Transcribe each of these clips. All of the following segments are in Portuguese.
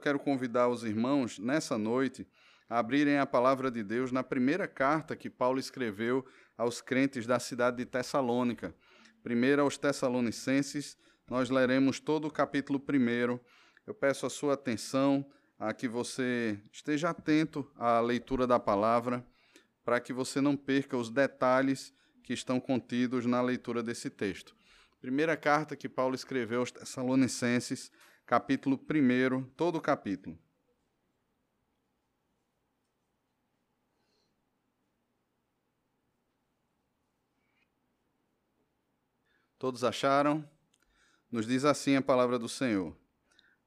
Quero convidar os irmãos nessa noite a abrirem a palavra de Deus na primeira carta que Paulo escreveu aos crentes da cidade de Tessalônica. Primeiro aos Tessalonicenses, nós leremos todo o capítulo primeiro. Eu peço a sua atenção, a que você esteja atento à leitura da palavra, para que você não perca os detalhes que estão contidos na leitura desse texto. Primeira carta que Paulo escreveu aos Tessalonicenses, capítulo 1, todo o capítulo. Todos acharam? Nos diz assim a palavra do Senhor.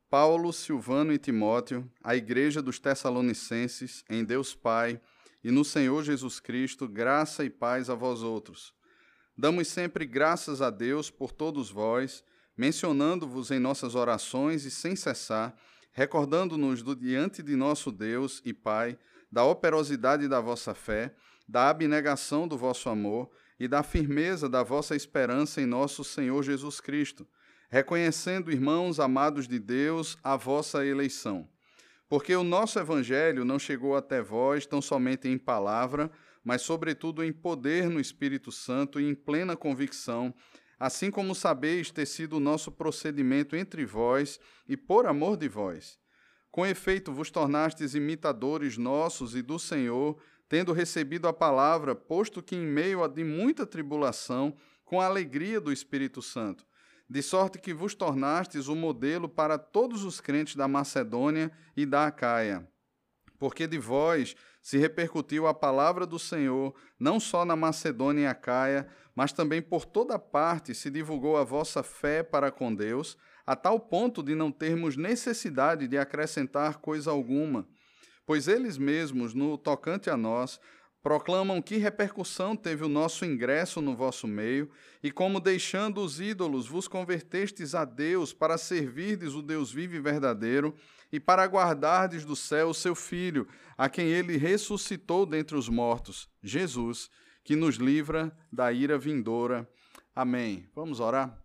Paulo, Silvano e Timóteo, a igreja dos Tessalonicenses, em Deus Pai e no Senhor Jesus Cristo, graça e paz a vós outros. Damos sempre graças a Deus por todos vós mencionando-vos em nossas orações e sem cessar, recordando-nos do diante de nosso Deus e Pai, da operosidade da vossa fé, da abnegação do vosso amor e da firmeza da vossa esperança em nosso Senhor Jesus Cristo, reconhecendo, irmãos amados de Deus, a vossa eleição. Porque o nosso evangelho não chegou até vós tão somente em palavra, mas sobretudo em poder no Espírito Santo e em plena convicção, assim como sabeis ter sido o nosso procedimento entre vós e por amor de vós. Com efeito, vos tornastes imitadores nossos e do Senhor, tendo recebido a palavra, posto que em meio a de muita tribulação, com a alegria do Espírito Santo, de sorte que vos tornastes o modelo para todos os crentes da Macedônia e da Acaia. Porque de vós se repercutiu a palavra do Senhor, não só na Macedônia e Acaia, mas também por toda parte se divulgou a vossa fé para com Deus, a tal ponto de não termos necessidade de acrescentar coisa alguma. Pois eles mesmos, no tocante a nós, proclamam que repercussão teve o nosso ingresso no vosso meio, e como deixando os ídolos vos convertestes a Deus para servirdes o Deus vivo e verdadeiro, e para guardardes do céu o seu Filho, a quem ele ressuscitou dentre os mortos, Jesus, que nos livra da ira vindoura. Amém. Vamos orar?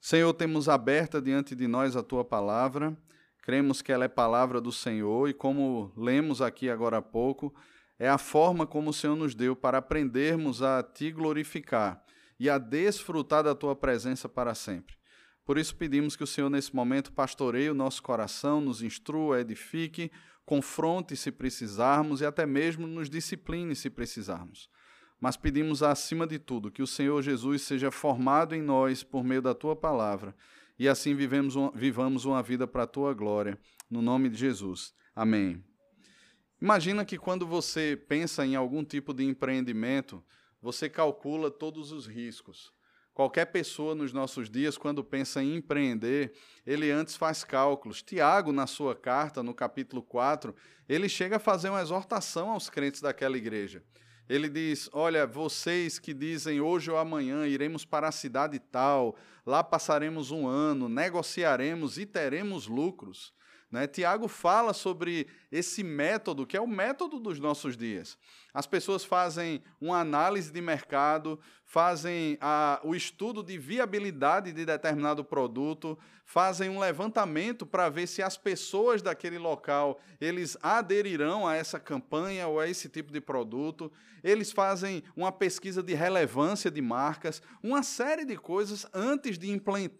Senhor, temos aberta diante de nós a tua palavra, cremos que ela é palavra do Senhor e, como lemos aqui agora há pouco, é a forma como o Senhor nos deu para aprendermos a te glorificar e a desfrutar da tua presença para sempre. Por isso pedimos que o Senhor, nesse momento, pastoreie o nosso coração, nos instrua, edifique, confronte se precisarmos e até mesmo nos discipline se precisarmos. Mas pedimos acima de tudo que o Senhor Jesus seja formado em nós por meio da tua palavra e assim vivemos vivamos uma vida para a tua glória. No nome de Jesus. Amém. Imagina que quando você pensa em algum tipo de empreendimento, você calcula todos os riscos. Qualquer pessoa nos nossos dias, quando pensa em empreender, ele antes faz cálculos. Tiago, na sua carta, no capítulo 4, ele chega a fazer uma exortação aos crentes daquela igreja. Ele diz: Olha, vocês que dizem hoje ou amanhã iremos para a cidade tal, lá passaremos um ano, negociaremos e teremos lucros. Né? Tiago fala sobre esse método, que é o método dos nossos dias. As pessoas fazem uma análise de mercado, fazem a, o estudo de viabilidade de determinado produto, fazem um levantamento para ver se as pessoas daquele local eles aderirão a essa campanha ou a esse tipo de produto. Eles fazem uma pesquisa de relevância de marcas, uma série de coisas antes de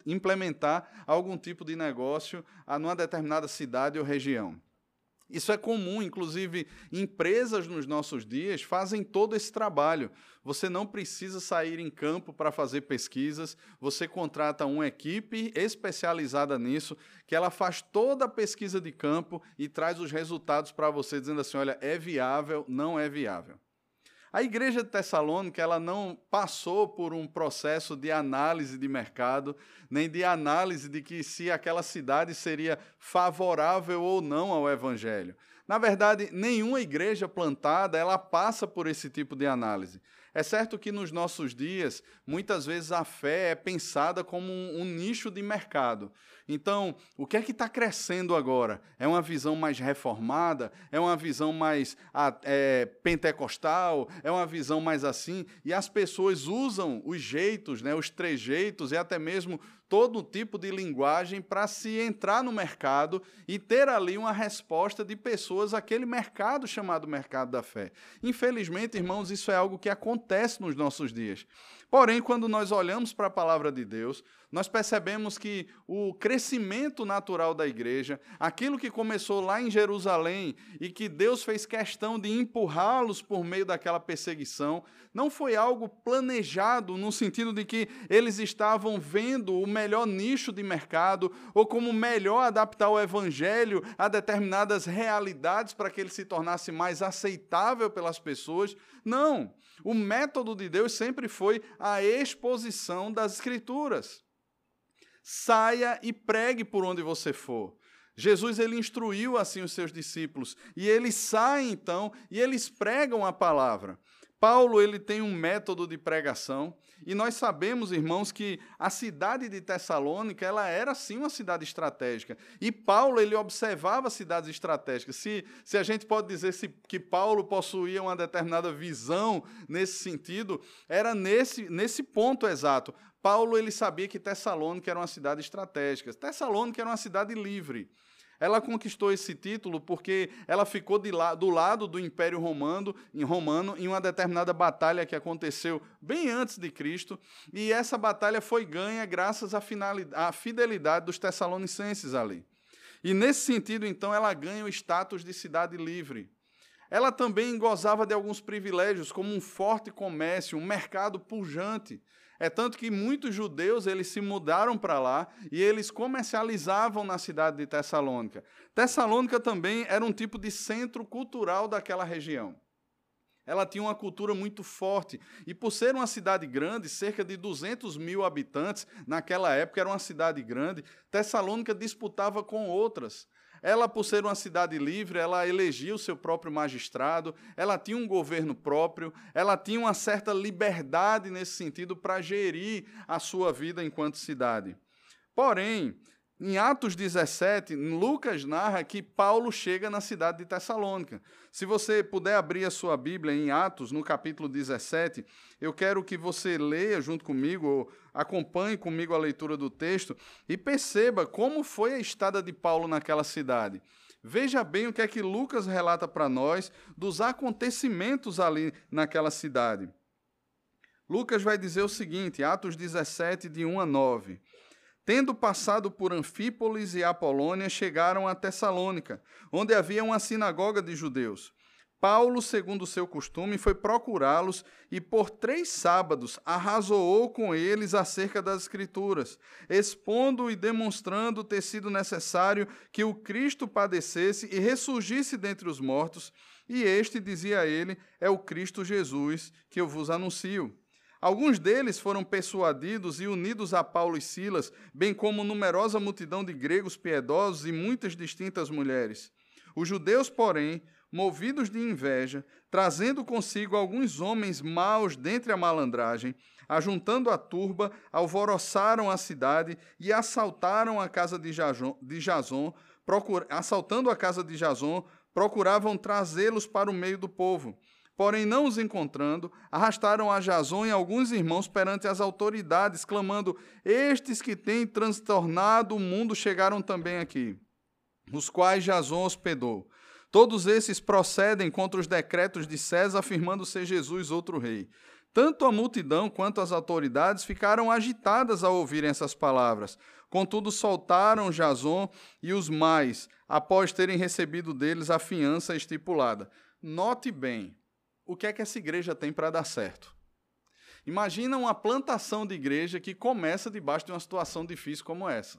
implementar algum tipo de negócio a numa determinada cidade ou região. Isso é comum, inclusive empresas nos nossos dias fazem todo esse trabalho. Você não precisa sair em campo para fazer pesquisas, você contrata uma equipe especializada nisso, que ela faz toda a pesquisa de campo e traz os resultados para você, dizendo assim: olha, é viável, não é viável. A igreja de Tessalônica ela não passou por um processo de análise de mercado, nem de análise de que se aquela cidade seria favorável ou não ao evangelho. Na verdade, nenhuma igreja plantada ela passa por esse tipo de análise. É certo que nos nossos dias, muitas vezes a fé é pensada como um, um nicho de mercado. Então, o que é que está crescendo agora? É uma visão mais reformada? É uma visão mais é, pentecostal? É uma visão mais assim? E as pessoas usam os jeitos, né, os trejeitos e até mesmo todo tipo de linguagem para se entrar no mercado e ter ali uma resposta de pessoas àquele mercado chamado mercado da fé. Infelizmente, irmãos, isso é algo que acontece nos nossos dias. Porém, quando nós olhamos para a palavra de Deus, nós percebemos que o crescimento natural da igreja, aquilo que começou lá em Jerusalém e que Deus fez questão de empurrá-los por meio daquela perseguição, não foi algo planejado no sentido de que eles estavam vendo o melhor nicho de mercado ou como melhor adaptar o evangelho a determinadas realidades para que ele se tornasse mais aceitável pelas pessoas. Não. O método de Deus sempre foi a exposição das Escrituras. Saia e pregue por onde você for. Jesus ele instruiu assim os seus discípulos e eles saem então e eles pregam a palavra. Paulo ele tem um método de pregação e nós sabemos, irmãos, que a cidade de Tessalônica ela era sim uma cidade estratégica. E Paulo ele observava cidades estratégicas. Se, se a gente pode dizer se, que Paulo possuía uma determinada visão nesse sentido, era nesse, nesse ponto exato. Paulo ele sabia que Tessalônica era uma cidade estratégica. Tessalônica era uma cidade livre. Ela conquistou esse título porque ela ficou la do lado do Império Romano em, Romano em uma determinada batalha que aconteceu bem antes de Cristo, e essa batalha foi ganha graças à, à fidelidade dos tessalonicenses ali. E nesse sentido, então, ela ganha o status de cidade livre. Ela também gozava de alguns privilégios, como um forte comércio, um mercado pujante. É tanto que muitos judeus eles se mudaram para lá e eles comercializavam na cidade de Tessalônica. Tessalônica também era um tipo de centro cultural daquela região. Ela tinha uma cultura muito forte. E por ser uma cidade grande, cerca de 200 mil habitantes, naquela época era uma cidade grande, Tessalônica disputava com outras. Ela, por ser uma cidade livre, ela elegia o seu próprio magistrado, ela tinha um governo próprio, ela tinha uma certa liberdade nesse sentido para gerir a sua vida enquanto cidade. Porém, em Atos 17, Lucas narra que Paulo chega na cidade de Tessalônica. Se você puder abrir a sua Bíblia em Atos, no capítulo 17, eu quero que você leia junto comigo, ou acompanhe comigo a leitura do texto e perceba como foi a estada de Paulo naquela cidade. Veja bem o que é que Lucas relata para nós dos acontecimentos ali naquela cidade. Lucas vai dizer o seguinte, Atos 17, de 1 a 9. Tendo passado por Anfípolis e Apolônia, chegaram a Tessalônica, onde havia uma sinagoga de judeus. Paulo, segundo seu costume, foi procurá-los e por três sábados arrazoou com eles acerca das Escrituras, expondo e demonstrando ter sido necessário que o Cristo padecesse e ressurgisse dentre os mortos, e este, dizia ele, é o Cristo Jesus que eu vos anuncio. Alguns deles foram persuadidos e unidos a Paulo e Silas, bem como numerosa multidão de gregos piedosos e muitas distintas mulheres. Os judeus, porém, movidos de inveja, trazendo consigo alguns homens maus dentre a malandragem, ajuntando a turba, alvoroçaram a cidade e assaltaram a casa de Jason, de Jason procur, assaltando a casa de Jason, procuravam trazê-los para o meio do povo. Porém, não os encontrando, arrastaram a Jason e alguns irmãos perante as autoridades, clamando: Estes que têm transtornado o mundo chegaram também aqui, os quais Jason hospedou. Todos esses procedem contra os decretos de César, afirmando ser Jesus outro rei. Tanto a multidão quanto as autoridades ficaram agitadas ao ouvirem essas palavras. Contudo, soltaram Jason e os mais, após terem recebido deles a fiança estipulada. Note bem, o que é que essa igreja tem para dar certo. Imagina uma plantação de igreja que começa debaixo de uma situação difícil como essa.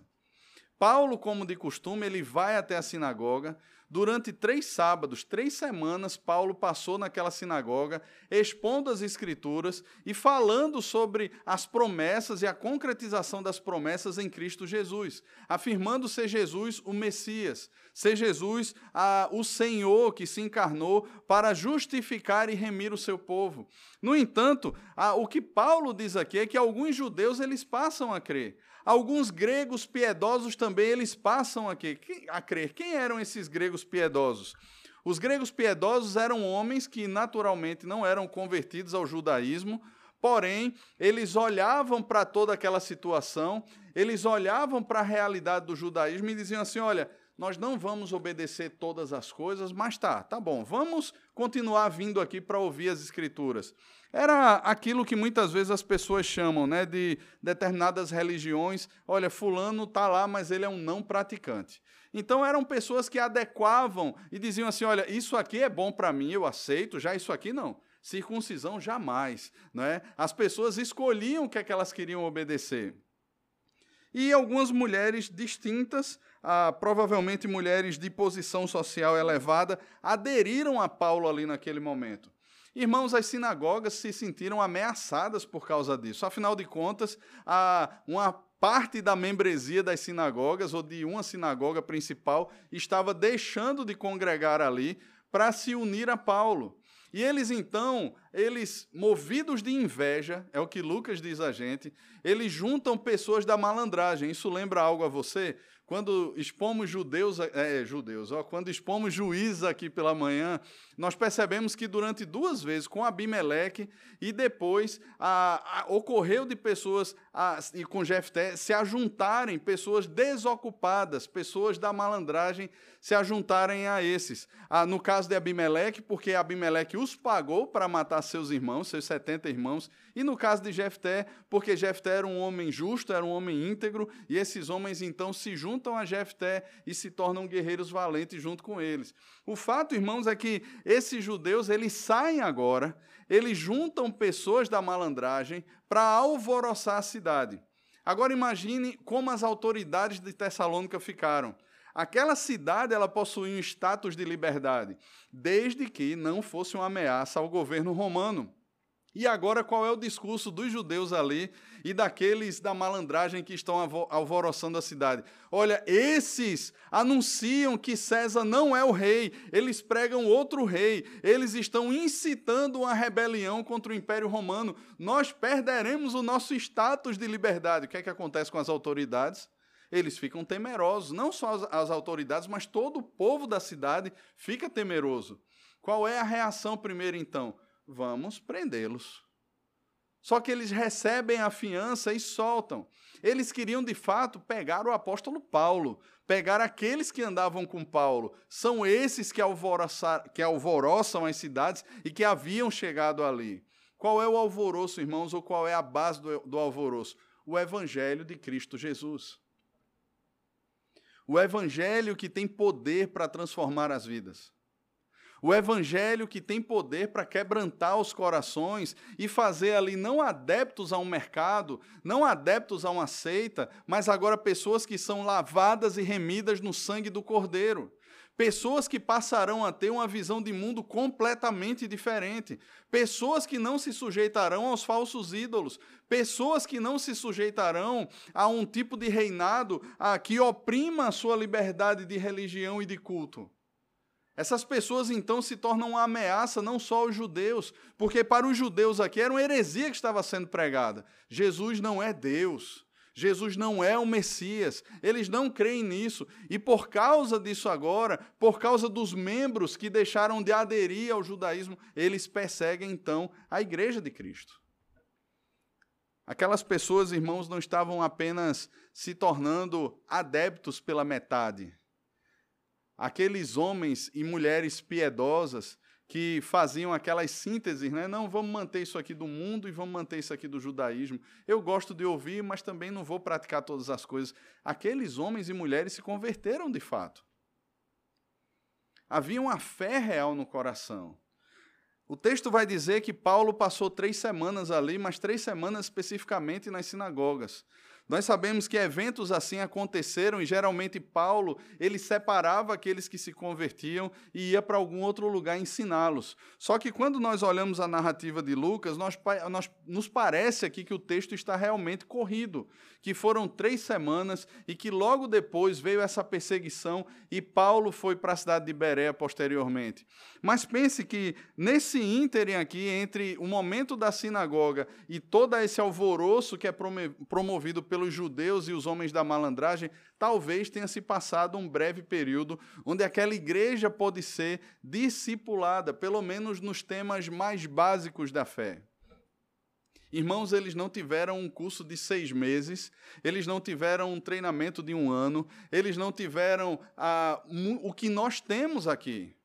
Paulo, como de costume, ele vai até a sinagoga, Durante três sábados, três semanas, Paulo passou naquela sinagoga, expondo as Escrituras e falando sobre as promessas e a concretização das promessas em Cristo Jesus, afirmando ser Jesus o Messias, ser Jesus a, o Senhor que se encarnou para justificar e remir o seu povo. No entanto, a, o que Paulo diz aqui é que alguns judeus eles passam a crer. Alguns gregos piedosos também eles passam aqui a crer. Quem eram esses gregos piedosos? Os gregos piedosos eram homens que naturalmente não eram convertidos ao judaísmo, porém, eles olhavam para toda aquela situação, eles olhavam para a realidade do judaísmo e diziam assim: olha, nós não vamos obedecer todas as coisas, mas tá, tá bom, vamos continuar vindo aqui para ouvir as escrituras. Era aquilo que muitas vezes as pessoas chamam, né, de determinadas religiões, olha, fulano tá lá, mas ele é um não praticante. Então eram pessoas que adequavam e diziam assim, olha, isso aqui é bom para mim, eu aceito, já isso aqui não. Circuncisão jamais, né? As pessoas escolhiam o que é que elas queriam obedecer. E algumas mulheres distintas ah, provavelmente mulheres de posição social elevada, aderiram a Paulo ali naquele momento. Irmãos, as sinagogas se sentiram ameaçadas por causa disso. Afinal de contas, uma parte da membresia das sinagogas, ou de uma sinagoga principal, estava deixando de congregar ali para se unir a Paulo. E eles então, eles movidos de inveja, é o que Lucas diz a gente, eles juntam pessoas da malandragem. Isso lembra algo a você? Quando expomos judeus, é, judeus, ó, quando expomos juízes aqui pela manhã, nós percebemos que durante duas vezes, com Abimeleque e depois, a, a, ocorreu de pessoas, a, e com Jefté, se ajuntarem, pessoas desocupadas, pessoas da malandragem, se ajuntarem a esses. No caso de Abimeleque, porque Abimeleque os pagou para matar seus irmãos, seus 70 irmãos, e no caso de Jefté, porque Jefté era um homem justo, era um homem íntegro, e esses homens então se juntam a Jefté e se tornam guerreiros valentes junto com eles. O fato, irmãos, é que esses judeus, eles saem agora, eles juntam pessoas da malandragem para alvoroçar a cidade. Agora imagine como as autoridades de Tessalônica ficaram. Aquela cidade ela possuía um status de liberdade, desde que não fosse uma ameaça ao governo romano. E agora, qual é o discurso dos judeus ali e daqueles da malandragem que estão alvoroçando a cidade? Olha, esses anunciam que César não é o rei, eles pregam outro rei, eles estão incitando uma rebelião contra o Império Romano. Nós perderemos o nosso status de liberdade. O que é que acontece com as autoridades? Eles ficam temerosos, não só as, autoridades, mas todo o povo da cidade fica temeroso. Qual é a reação primeiro, então? Vamos prendê-los. Só que eles recebem a fiança e soltam. Eles queriam, de fato, pegar o apóstolo Paulo, pegar aqueles que andavam com Paulo. São esses que, que alvoroçam as cidades e que haviam chegado ali. Qual é o alvoroço, irmãos, ou qual é a base do, do alvoroço? O evangelho de Cristo Jesus. O evangelho que tem poder para transformar as vidas. O evangelho que tem poder para quebrantar os corações e fazer ali não adeptos a um mercado, não adeptos a uma seita, mas agora pessoas que são lavadas e remidas no sangue do Cordeiro. Pessoas que passarão a ter uma visão de mundo completamente diferente. Pessoas que não se sujeitarão aos falsos ídolos. Pessoas que não se sujeitarão a um tipo de reinado a, que oprima a sua liberdade de religião e de culto. Essas pessoas então se tornam uma ameaça não só aos judeus, porque para os judeus aqui era uma heresia que estava sendo pregada. Jesus não é Deus. Jesus não é o Messias, eles não creem nisso, e por causa disso agora, por causa dos membros que deixaram de aderir ao judaísmo, eles perseguem então a igreja de Cristo. Aquelas pessoas, irmãos, não estavam apenas se tornando adeptos pela metade, aqueles homens e mulheres piedosas que faziam aquelas sínteses, né? Não, vamos manter isso aqui do mundo e vamos manter isso aqui do judaísmo. Eu gosto de ouvir, mas também não vou praticar todas as coisas. Aqueles homens e mulheres se converteram de fato. Havia uma fé real no coração. O texto vai dizer que Paulo passou três semanas ali, mas três semanas especificamente nas sinagogas. Nós sabemos que eventos assim aconteceram e geralmente Paulo, ele separava aqueles que se convertiam e ia para algum outro lugar ensiná-los. Só que quando nós olhamos a narrativa de Lucas, nós, nós, nos parece aqui que o texto está realmente corrido, que foram três semanas e que logo depois veio essa perseguição e Paulo foi para a cidade de Berea posteriormente. Mas pense que nesse ínterim aqui, entre o momento da sinagoga e todo esse alvoroço que é promovido pelos judeus e os homens da malandragem, talvez tenha se passado um breve período onde aquela igreja pode ser discipulada, pelo menos nos temas mais básicos da fé. Irmãos, eles não tiveram um curso de seis meses, eles não tiveram um treinamento de um ano, eles não tiveram ah, o que nós temos aqui.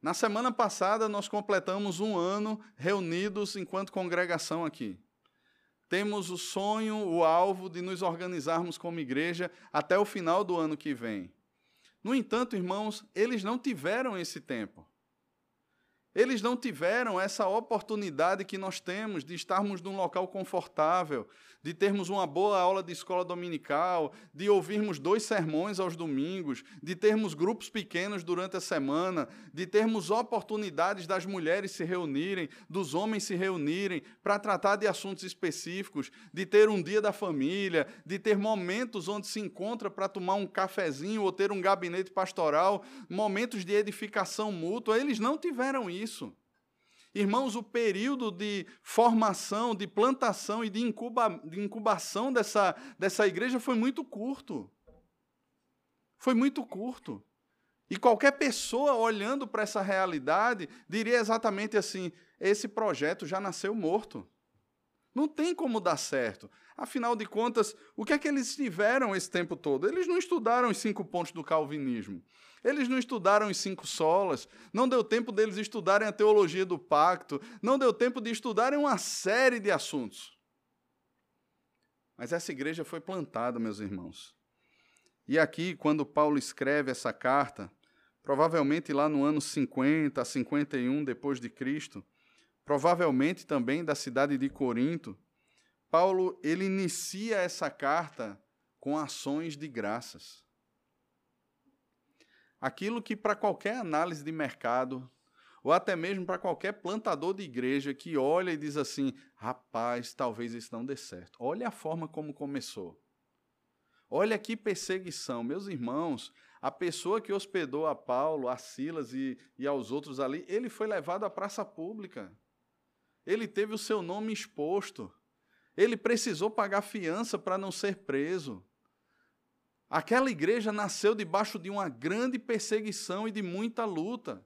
Na semana passada, nós completamos um ano reunidos enquanto congregação aqui. Temos o sonho, o alvo de nos organizarmos como igreja até o final do ano que vem. No entanto, irmãos, eles não tiveram esse tempo. Eles não tiveram essa oportunidade que nós temos de estarmos num local confortável, de termos uma boa aula de escola dominical, de ouvirmos dois sermões aos domingos, de termos grupos pequenos durante a semana, de termos oportunidades das mulheres se reunirem, dos homens se reunirem para tratar de assuntos específicos, de ter um dia da família, de ter momentos onde se encontra para tomar um cafezinho ou ter um gabinete pastoral, momentos de edificação mútua. Eles não tiveram isso. Irmãos, o período de formação, de plantação e de, incuba, de incubação dessa, dessa igreja foi muito curto. Foi muito curto. E qualquer pessoa olhando para essa realidade diria exatamente assim: esse projeto já nasceu morto. Não tem como dar certo. Afinal de contas, o que é que eles tiveram esse tempo todo? Eles não estudaram os cinco pontos do calvinismo. Eles não estudaram os cinco solas. Não deu tempo deles estudarem a teologia do pacto. Não deu tempo de estudarem uma série de assuntos. Mas essa igreja foi plantada, meus irmãos. E aqui, quando Paulo escreve essa carta, provavelmente lá no ano 50 51 depois de Cristo, provavelmente também da cidade de Corinto, Paulo ele inicia essa carta com ações de graças. Aquilo que para qualquer análise de mercado, ou até mesmo para qualquer plantador de igreja que olha e diz assim: rapaz, talvez isso não dê certo. Olha a forma como começou. Olha que perseguição. Meus irmãos, a pessoa que hospedou a Paulo, a Silas e, e aos outros ali, ele foi levado à praça pública. Ele teve o seu nome exposto. Ele precisou pagar fiança para não ser preso. Aquela igreja nasceu debaixo de uma grande perseguição e de muita luta.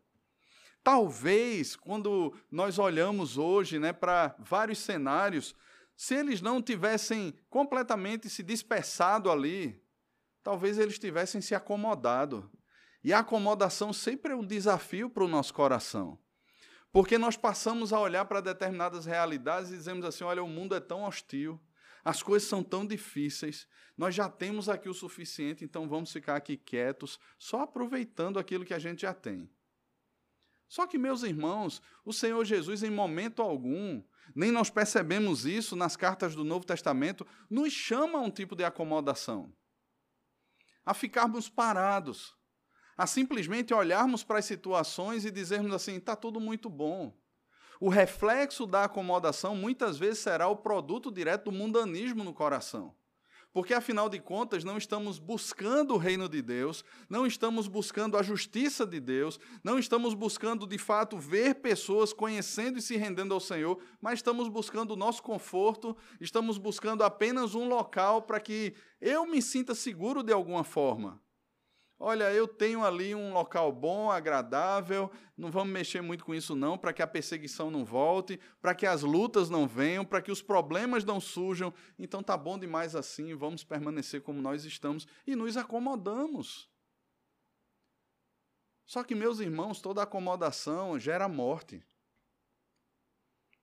Talvez, quando nós olhamos hoje né, para vários cenários, se eles não tivessem completamente se dispersado ali, talvez eles tivessem se acomodado. E a acomodação sempre é um desafio para o nosso coração. Porque nós passamos a olhar para determinadas realidades e dizemos assim: olha, o mundo é tão hostil, as coisas são tão difíceis, nós já temos aqui o suficiente, então vamos ficar aqui quietos, só aproveitando aquilo que a gente já tem. Só que, meus irmãos, o Senhor Jesus, em momento algum, nem nós percebemos isso nas cartas do Novo Testamento, nos chama a um tipo de acomodação, a ficarmos parados a simplesmente olharmos para as situações e dizermos assim: está tudo muito bom. O reflexo da acomodação muitas vezes será o produto direto do mundanismo no coração. Porque, afinal de contas, não estamos buscando o reino de Deus, não estamos buscando a justiça de Deus, não estamos buscando, de fato, ver pessoas conhecendo e se rendendo ao Senhor, mas estamos buscando o nosso conforto, estamos buscando apenas um local para que eu me sinta seguro de alguma forma. Olha, eu tenho ali um local bom, agradável, não vamos mexer muito com isso não, para que a perseguição não volte, para que as lutas não venham, para que os problemas não surjam. Então tá bom demais assim, vamos permanecer como nós estamos e nos acomodamos. Só que, meus irmãos, toda acomodação gera morte.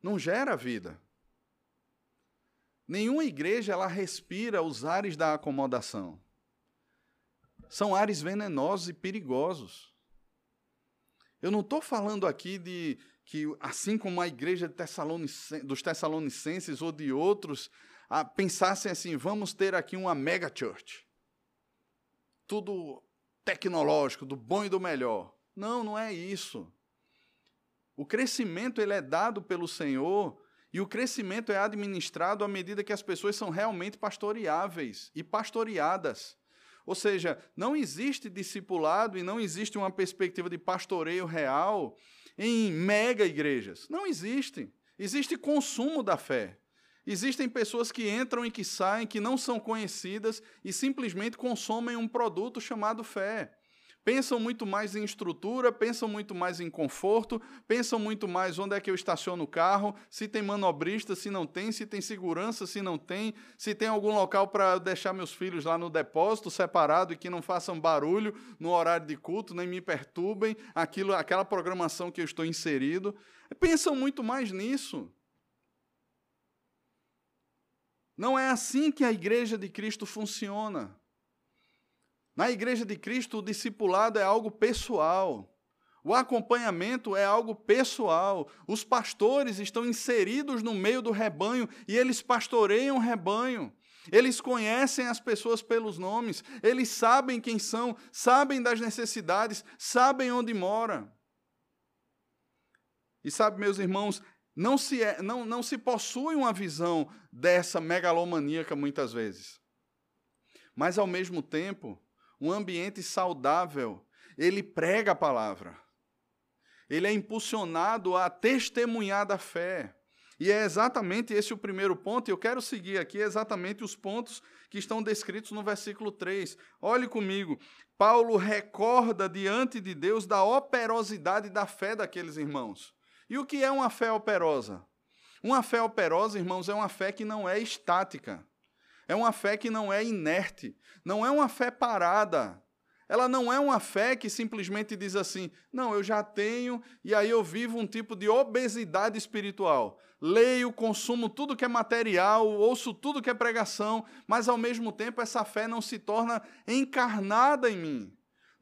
Não gera vida. Nenhuma igreja ela respira os ares da acomodação. São ares venenosos e perigosos. Eu não estou falando aqui de que, assim como a igreja dos Tessalonicenses ou de outros, a, pensassem assim: vamos ter aqui uma mega church. Tudo tecnológico, do bom e do melhor. Não, não é isso. O crescimento ele é dado pelo Senhor e o crescimento é administrado à medida que as pessoas são realmente pastoreáveis e pastoreadas. Ou seja, não existe discipulado e não existe uma perspectiva de pastoreio real em mega igrejas. Não existe. Existe consumo da fé. Existem pessoas que entram e que saem, que não são conhecidas e simplesmente consomem um produto chamado fé. Pensam muito mais em estrutura, pensam muito mais em conforto, pensam muito mais onde é que eu estaciono o carro, se tem manobrista, se não tem, se tem segurança, se não tem, se tem algum local para deixar meus filhos lá no depósito separado e que não façam barulho no horário de culto, nem me perturbem, aquilo, aquela programação que eu estou inserido. Pensam muito mais nisso. Não é assim que a igreja de Cristo funciona. Na igreja de Cristo, o discipulado é algo pessoal. O acompanhamento é algo pessoal. Os pastores estão inseridos no meio do rebanho e eles pastoreiam o rebanho. Eles conhecem as pessoas pelos nomes, eles sabem quem são, sabem das necessidades, sabem onde mora. E sabe, meus irmãos, não se, é, não, não se possui uma visão dessa megalomaníaca muitas vezes. Mas, ao mesmo tempo, um ambiente saudável, ele prega a palavra. Ele é impulsionado a testemunhar da fé. E é exatamente esse o primeiro ponto, e eu quero seguir aqui exatamente os pontos que estão descritos no versículo 3. Olhe comigo. Paulo recorda diante de Deus da operosidade da fé daqueles irmãos. E o que é uma fé operosa? Uma fé operosa, irmãos, é uma fé que não é estática. É uma fé que não é inerte, não é uma fé parada. Ela não é uma fé que simplesmente diz assim: não, eu já tenho e aí eu vivo um tipo de obesidade espiritual. Leio, consumo tudo que é material, ouço tudo que é pregação, mas ao mesmo tempo essa fé não se torna encarnada em mim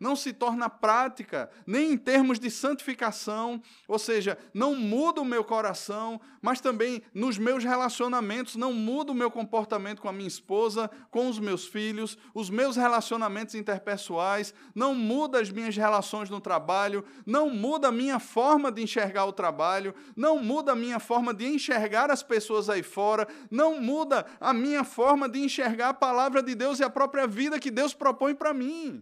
não se torna prática, nem em termos de santificação, ou seja, não muda o meu coração, mas também nos meus relacionamentos, não muda o meu comportamento com a minha esposa, com os meus filhos, os meus relacionamentos interpessoais, não muda as minhas relações no trabalho, não muda a minha forma de enxergar o trabalho, não muda a minha forma de enxergar as pessoas aí fora, não muda a minha forma de enxergar a palavra de Deus e a própria vida que Deus propõe para mim.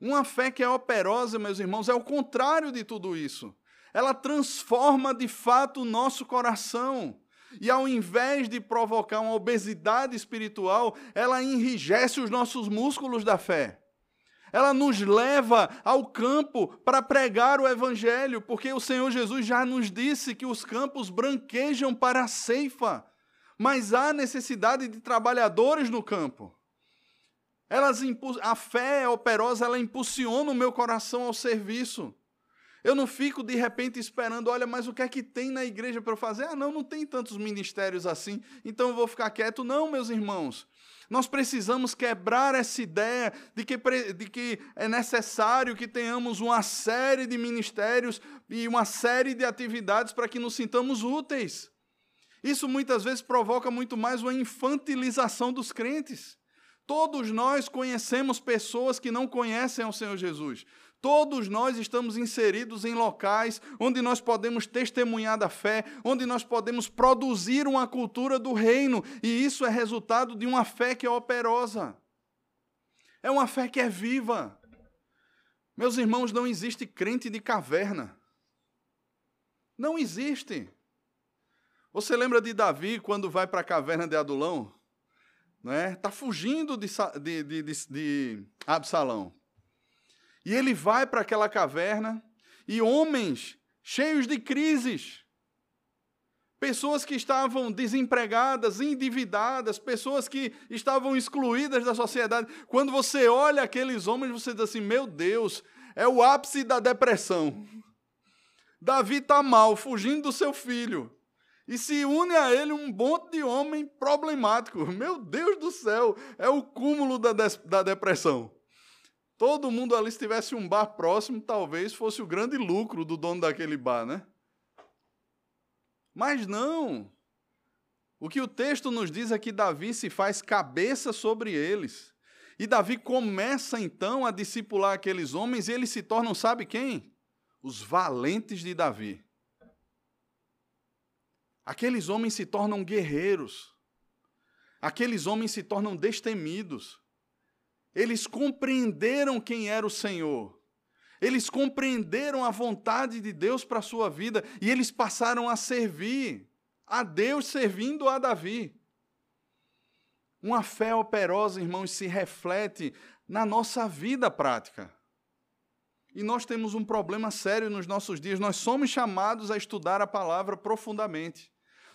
Uma fé que é operosa, meus irmãos, é o contrário de tudo isso. Ela transforma de fato o nosso coração. E ao invés de provocar uma obesidade espiritual, ela enrijece os nossos músculos da fé. Ela nos leva ao campo para pregar o Evangelho, porque o Senhor Jesus já nos disse que os campos branquejam para a ceifa, mas há necessidade de trabalhadores no campo. Elas, a fé operosa, ela impulsiona o meu coração ao serviço. Eu não fico de repente esperando, olha, mas o que é que tem na igreja para eu fazer? Ah, não, não tem tantos ministérios assim, então eu vou ficar quieto. Não, meus irmãos. Nós precisamos quebrar essa ideia de que, de que é necessário que tenhamos uma série de ministérios e uma série de atividades para que nos sintamos úteis. Isso muitas vezes provoca muito mais uma infantilização dos crentes. Todos nós conhecemos pessoas que não conhecem o Senhor Jesus. Todos nós estamos inseridos em locais onde nós podemos testemunhar da fé, onde nós podemos produzir uma cultura do reino, e isso é resultado de uma fé que é operosa. É uma fé que é viva. Meus irmãos, não existe crente de caverna. Não existe. Você lembra de Davi quando vai para a caverna de Adulão? Né? Está fugindo de, de, de, de Absalão. E ele vai para aquela caverna e homens cheios de crises, pessoas que estavam desempregadas, endividadas, pessoas que estavam excluídas da sociedade. Quando você olha aqueles homens, você diz assim: meu Deus, é o ápice da depressão. Davi está mal, fugindo do seu filho. E se une a ele um monte de homem problemático. Meu Deus do céu, é o cúmulo da, da depressão. Todo mundo ali, se tivesse um bar próximo, talvez fosse o grande lucro do dono daquele bar, né? Mas não. O que o texto nos diz é que Davi se faz cabeça sobre eles. E Davi começa então a discipular aqueles homens e eles se tornam, sabe quem? Os valentes de Davi. Aqueles homens se tornam guerreiros. Aqueles homens se tornam destemidos. Eles compreenderam quem era o Senhor. Eles compreenderam a vontade de Deus para a sua vida e eles passaram a servir a Deus servindo a Davi. Uma fé operosa, irmãos, se reflete na nossa vida prática. E nós temos um problema sério nos nossos dias. Nós somos chamados a estudar a palavra profundamente.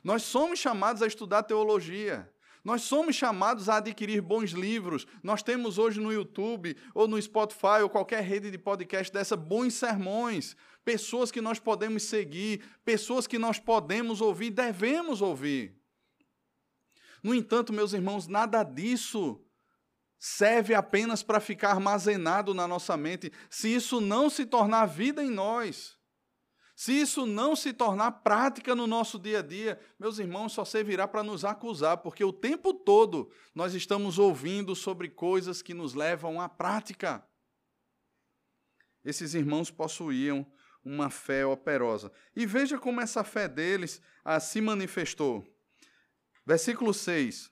Nós somos chamados a estudar teologia. Nós somos chamados a adquirir bons livros. Nós temos hoje no YouTube, ou no Spotify, ou qualquer rede de podcast dessa, bons sermões. Pessoas que nós podemos seguir, pessoas que nós podemos ouvir, devemos ouvir. No entanto, meus irmãos, nada disso serve apenas para ficar armazenado na nossa mente, se isso não se tornar vida em nós, se isso não se tornar prática no nosso dia a dia, meus irmãos, só servirá para nos acusar, porque o tempo todo nós estamos ouvindo sobre coisas que nos levam à prática. Esses irmãos possuíam uma fé operosa. E veja como essa fé deles ah, se manifestou. Versículo 6.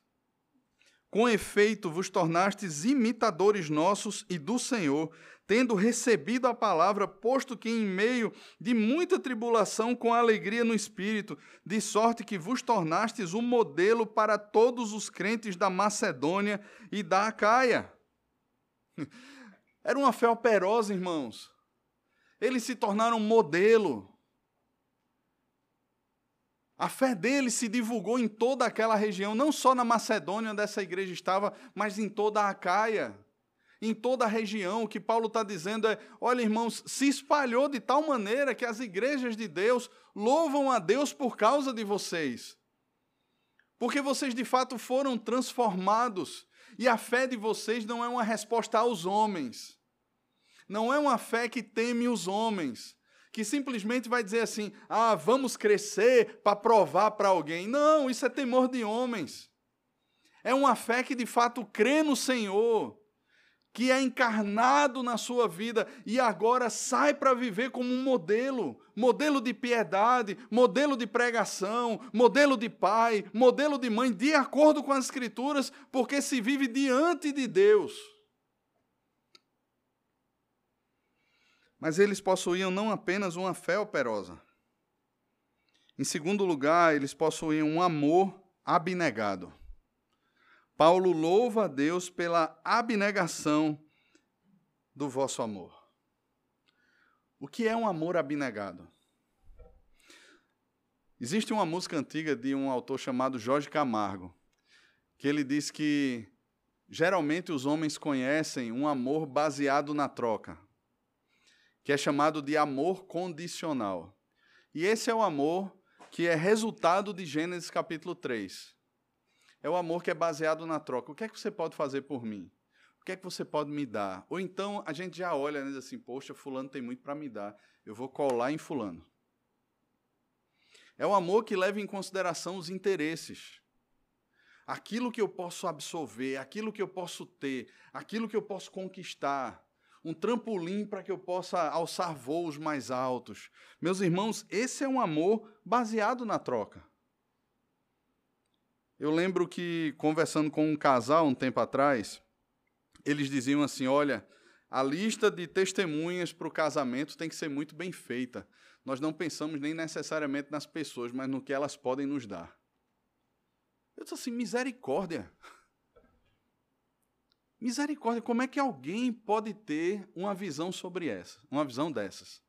Com efeito, vos tornastes imitadores nossos e do Senhor, tendo recebido a palavra, posto que em meio de muita tribulação, com alegria no espírito, de sorte que vos tornastes um modelo para todos os crentes da Macedônia e da Acaia. Era uma fé operosa, irmãos. Eles se tornaram modelo. A fé dele se divulgou em toda aquela região, não só na Macedônia, onde essa igreja estava, mas em toda a Acaia, em toda a região. O que Paulo está dizendo é: olha, irmãos, se espalhou de tal maneira que as igrejas de Deus louvam a Deus por causa de vocês. Porque vocês de fato foram transformados. E a fé de vocês não é uma resposta aos homens. Não é uma fé que teme os homens que simplesmente vai dizer assim: ah, vamos crescer para provar para alguém. Não, isso é temor de homens. É uma fé que de fato crê no Senhor, que é encarnado na sua vida e agora sai para viver como um modelo modelo de piedade, modelo de pregação, modelo de pai, modelo de mãe, de acordo com as Escrituras, porque se vive diante de Deus. Mas eles possuíam não apenas uma fé operosa. Em segundo lugar, eles possuíam um amor abnegado. Paulo louva a Deus pela abnegação do vosso amor. O que é um amor abnegado? Existe uma música antiga de um autor chamado Jorge Camargo, que ele diz que geralmente os homens conhecem um amor baseado na troca que é chamado de amor condicional. E esse é o amor que é resultado de Gênesis capítulo 3. É o amor que é baseado na troca. O que é que você pode fazer por mim? O que é que você pode me dar? Ou então a gente já olha diz assim: Poxa, Fulano tem muito para me dar, eu vou colar em Fulano. É o amor que leva em consideração os interesses. Aquilo que eu posso absorver, aquilo que eu posso ter, aquilo que eu posso conquistar um trampolim para que eu possa alçar voos mais altos. Meus irmãos, esse é um amor baseado na troca. Eu lembro que, conversando com um casal um tempo atrás, eles diziam assim: olha, a lista de testemunhas para o casamento tem que ser muito bem feita. Nós não pensamos nem necessariamente nas pessoas, mas no que elas podem nos dar. Eu disse assim: misericórdia. Misericórdia, como é que alguém pode ter uma visão sobre essa, uma visão dessas?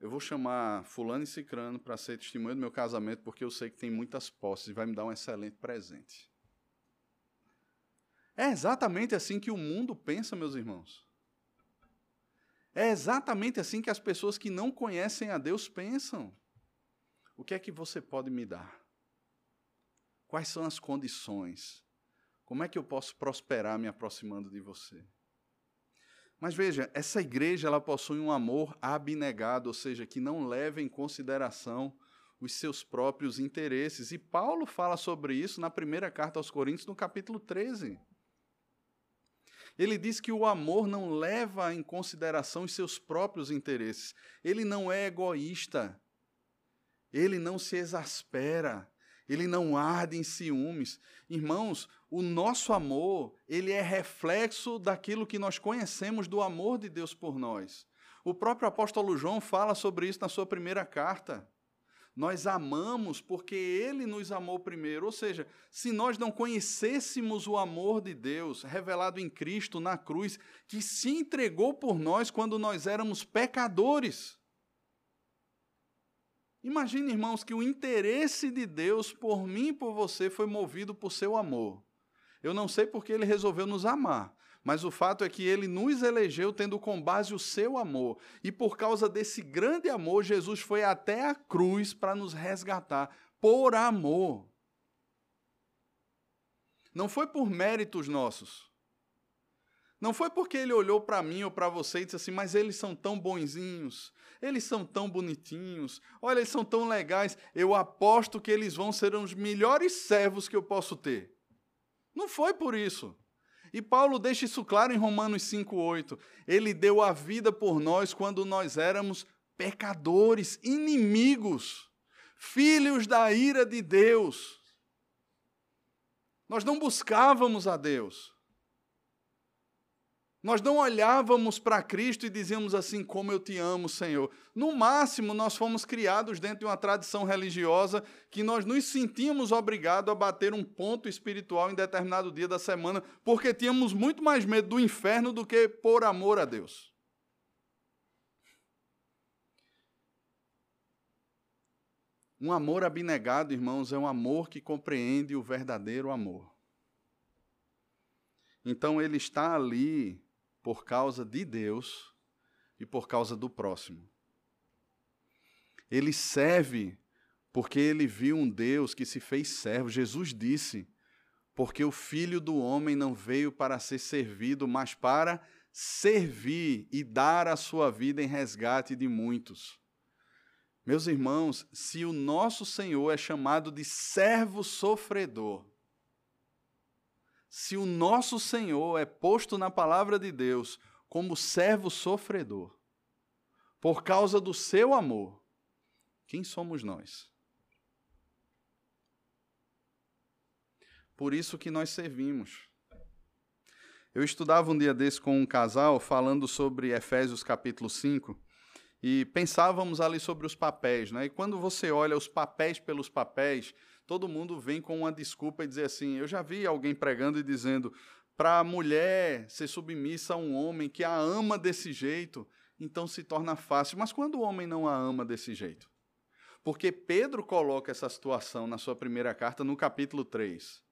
Eu vou chamar fulano e cicrano para ser testemunha do meu casamento, porque eu sei que tem muitas posses e vai me dar um excelente presente. É exatamente assim que o mundo pensa, meus irmãos. É exatamente assim que as pessoas que não conhecem a Deus pensam. O que é que você pode me dar? Quais são as condições? Como é que eu posso prosperar me aproximando de você? Mas veja, essa igreja ela possui um amor abnegado, ou seja, que não leva em consideração os seus próprios interesses. E Paulo fala sobre isso na primeira carta aos Coríntios, no capítulo 13. Ele diz que o amor não leva em consideração os seus próprios interesses. Ele não é egoísta. Ele não se exaspera ele não arde em ciúmes. Irmãos, o nosso amor, ele é reflexo daquilo que nós conhecemos do amor de Deus por nós. O próprio apóstolo João fala sobre isso na sua primeira carta. Nós amamos porque Ele nos amou primeiro. Ou seja, se nós não conhecêssemos o amor de Deus revelado em Cristo na cruz, que se entregou por nós quando nós éramos pecadores. Imagine, irmãos, que o interesse de Deus por mim e por você foi movido por seu amor. Eu não sei porque ele resolveu nos amar, mas o fato é que ele nos elegeu tendo com base o seu amor. E por causa desse grande amor, Jesus foi até a cruz para nos resgatar, por amor. Não foi por méritos nossos. Não foi porque ele olhou para mim ou para você e disse assim, mas eles são tão bonzinhos, eles são tão bonitinhos, olha, eles são tão legais, eu aposto que eles vão ser os melhores servos que eu posso ter. Não foi por isso. E Paulo deixa isso claro em Romanos 5,8. Ele deu a vida por nós quando nós éramos pecadores, inimigos, filhos da ira de Deus. Nós não buscávamos a Deus. Nós não olhávamos para Cristo e dizíamos assim: Como eu te amo, Senhor. No máximo, nós fomos criados dentro de uma tradição religiosa que nós nos sentíamos obrigados a bater um ponto espiritual em determinado dia da semana, porque tínhamos muito mais medo do inferno do que por amor a Deus. Um amor abnegado, irmãos, é um amor que compreende o verdadeiro amor. Então ele está ali por causa de Deus e por causa do próximo. Ele serve porque ele viu um Deus que se fez servo. Jesus disse: Porque o filho do homem não veio para ser servido, mas para servir e dar a sua vida em resgate de muitos. Meus irmãos, se o nosso Senhor é chamado de servo sofredor, se o nosso Senhor é posto na palavra de Deus como servo sofredor, por causa do seu amor, quem somos nós? Por isso que nós servimos. Eu estudava um dia desse com um casal falando sobre Efésios capítulo 5 e pensávamos ali sobre os papéis, né? E quando você olha os papéis pelos papéis, todo mundo vem com uma desculpa e dizer assim: eu já vi alguém pregando e dizendo para a mulher ser submissa a um homem que a ama desse jeito, então se torna fácil. Mas quando o homem não a ama desse jeito? Porque Pedro coloca essa situação na sua primeira carta, no capítulo 3.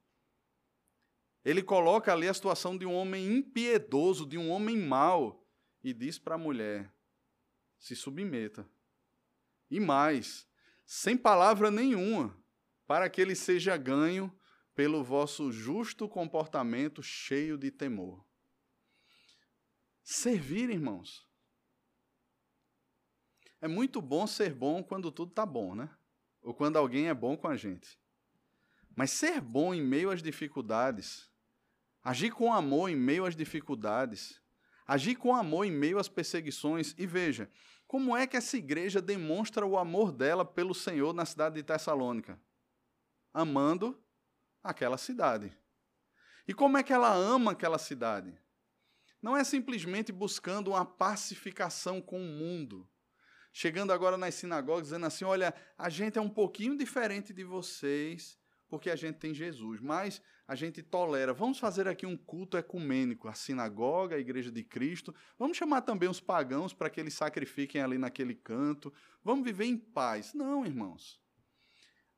Ele coloca ali a situação de um homem impiedoso, de um homem mau, e diz para a mulher: se submeta. E mais, sem palavra nenhuma, para que ele seja ganho pelo vosso justo comportamento cheio de temor. Servir, irmãos. É muito bom ser bom quando tudo está bom, né? Ou quando alguém é bom com a gente. Mas ser bom em meio às dificuldades, agir com amor em meio às dificuldades, agir com amor em meio às perseguições. E veja, como é que essa igreja demonstra o amor dela pelo Senhor na cidade de Tessalônica? Amando aquela cidade. E como é que ela ama aquela cidade? Não é simplesmente buscando uma pacificação com o mundo. Chegando agora nas sinagogas dizendo assim: olha, a gente é um pouquinho diferente de vocês, porque a gente tem Jesus, mas a gente tolera. Vamos fazer aqui um culto ecumênico, a sinagoga, a igreja de Cristo. Vamos chamar também os pagãos para que eles sacrifiquem ali naquele canto. Vamos viver em paz. Não, irmãos.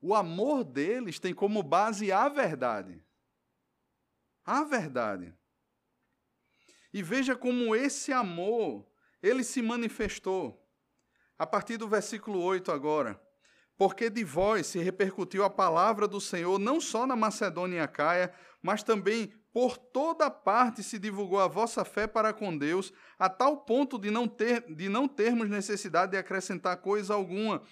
O amor deles tem como base a verdade. A verdade. E veja como esse amor, ele se manifestou. A partir do versículo 8 agora. Porque de vós se repercutiu a palavra do Senhor, não só na Macedônia e Acaia, mas também por toda parte se divulgou a vossa fé para com Deus, a tal ponto de não, ter, de não termos necessidade de acrescentar coisa alguma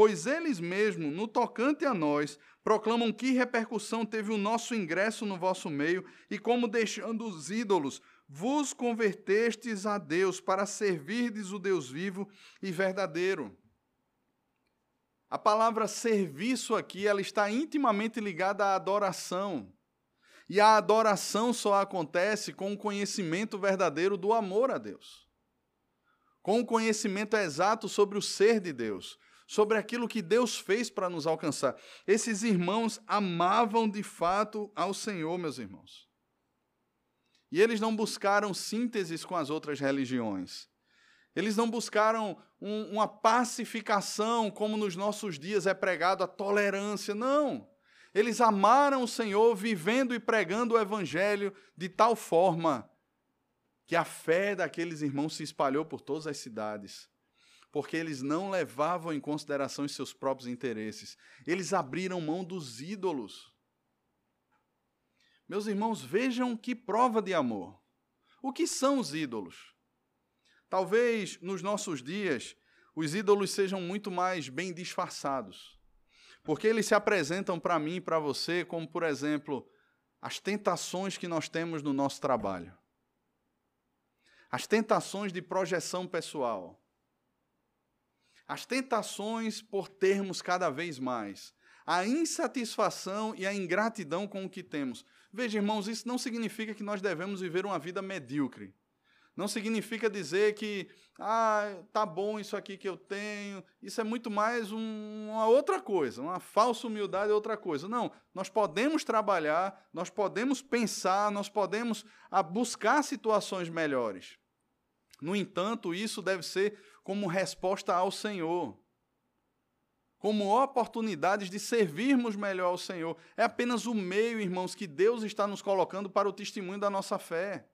pois eles mesmos, no tocante a nós, proclamam que repercussão teve o nosso ingresso no vosso meio e como deixando os ídolos, vos convertestes a Deus para servirdes o Deus vivo e verdadeiro. A palavra serviço aqui, ela está intimamente ligada à adoração. E a adoração só acontece com o conhecimento verdadeiro do amor a Deus. Com o conhecimento exato sobre o ser de Deus, sobre aquilo que Deus fez para nos alcançar. Esses irmãos amavam de fato ao Senhor, meus irmãos. E eles não buscaram sínteses com as outras religiões. Eles não buscaram um, uma pacificação, como nos nossos dias é pregado a tolerância. Não. Eles amaram o Senhor, vivendo e pregando o Evangelho de tal forma que a fé daqueles irmãos se espalhou por todas as cidades, porque eles não levavam em consideração os seus próprios interesses. Eles abriram mão dos ídolos. Meus irmãos, vejam que prova de amor. O que são os ídolos? Talvez nos nossos dias os ídolos sejam muito mais bem disfarçados. Porque eles se apresentam para mim e para você como, por exemplo, as tentações que nós temos no nosso trabalho. As tentações de projeção pessoal. As tentações por termos cada vez mais. A insatisfação e a ingratidão com o que temos. Veja, irmãos, isso não significa que nós devemos viver uma vida medíocre. Não significa dizer que, ah, tá bom isso aqui que eu tenho. Isso é muito mais um, uma outra coisa, uma falsa humildade é outra coisa. Não, nós podemos trabalhar, nós podemos pensar, nós podemos ah, buscar situações melhores. No entanto, isso deve ser como resposta ao Senhor como oportunidades de servirmos melhor ao Senhor. É apenas o meio, irmãos, que Deus está nos colocando para o testemunho da nossa fé.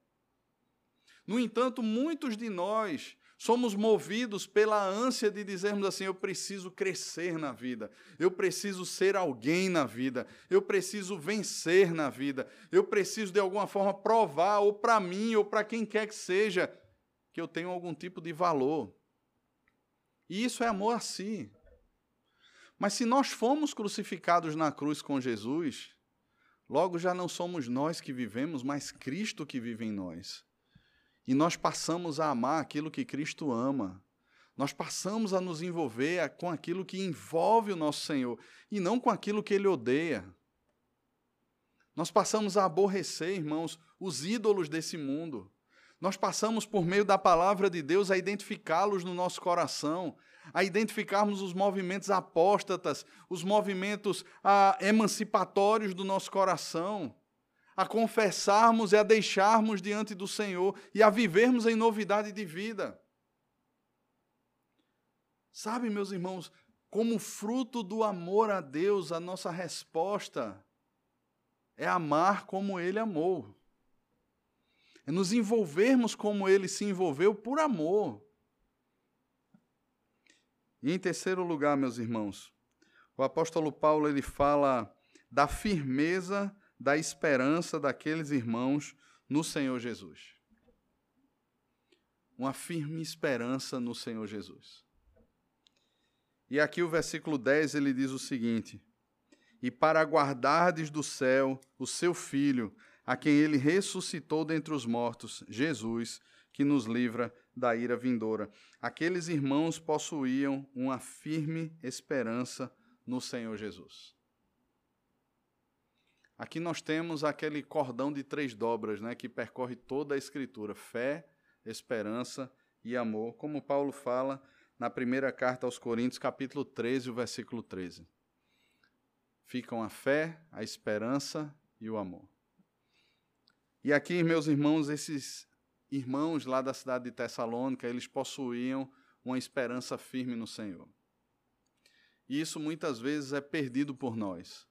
No entanto, muitos de nós somos movidos pela ânsia de dizermos assim: eu preciso crescer na vida, eu preciso ser alguém na vida, eu preciso vencer na vida, eu preciso de alguma forma provar, ou para mim, ou para quem quer que seja, que eu tenho algum tipo de valor. E isso é amor a si. Mas se nós fomos crucificados na cruz com Jesus, logo já não somos nós que vivemos, mas Cristo que vive em nós. E nós passamos a amar aquilo que Cristo ama. Nós passamos a nos envolver com aquilo que envolve o nosso Senhor e não com aquilo que ele odeia. Nós passamos a aborrecer, irmãos, os ídolos desse mundo. Nós passamos, por meio da palavra de Deus, a identificá-los no nosso coração, a identificarmos os movimentos apóstatas, os movimentos ah, emancipatórios do nosso coração, a confessarmos e a deixarmos diante do Senhor e a vivermos em novidade de vida. Sabe, meus irmãos, como fruto do amor a Deus, a nossa resposta é amar como Ele amou. É nos envolvermos como Ele se envolveu por amor. E em terceiro lugar, meus irmãos, o apóstolo Paulo ele fala da firmeza da esperança daqueles irmãos no Senhor Jesus. Uma firme esperança no Senhor Jesus. E aqui o versículo 10 ele diz o seguinte: E para guardardes do céu o seu filho, a quem ele ressuscitou dentre os mortos, Jesus, que nos livra da ira vindoura. Aqueles irmãos possuíam uma firme esperança no Senhor Jesus. Aqui nós temos aquele cordão de três dobras, né, que percorre toda a Escritura: fé, esperança e amor, como Paulo fala na primeira carta aos Coríntios, capítulo 13, o versículo 13. Ficam a fé, a esperança e o amor. E aqui, meus irmãos, esses irmãos lá da cidade de Tessalônica, eles possuíam uma esperança firme no Senhor. E isso muitas vezes é perdido por nós.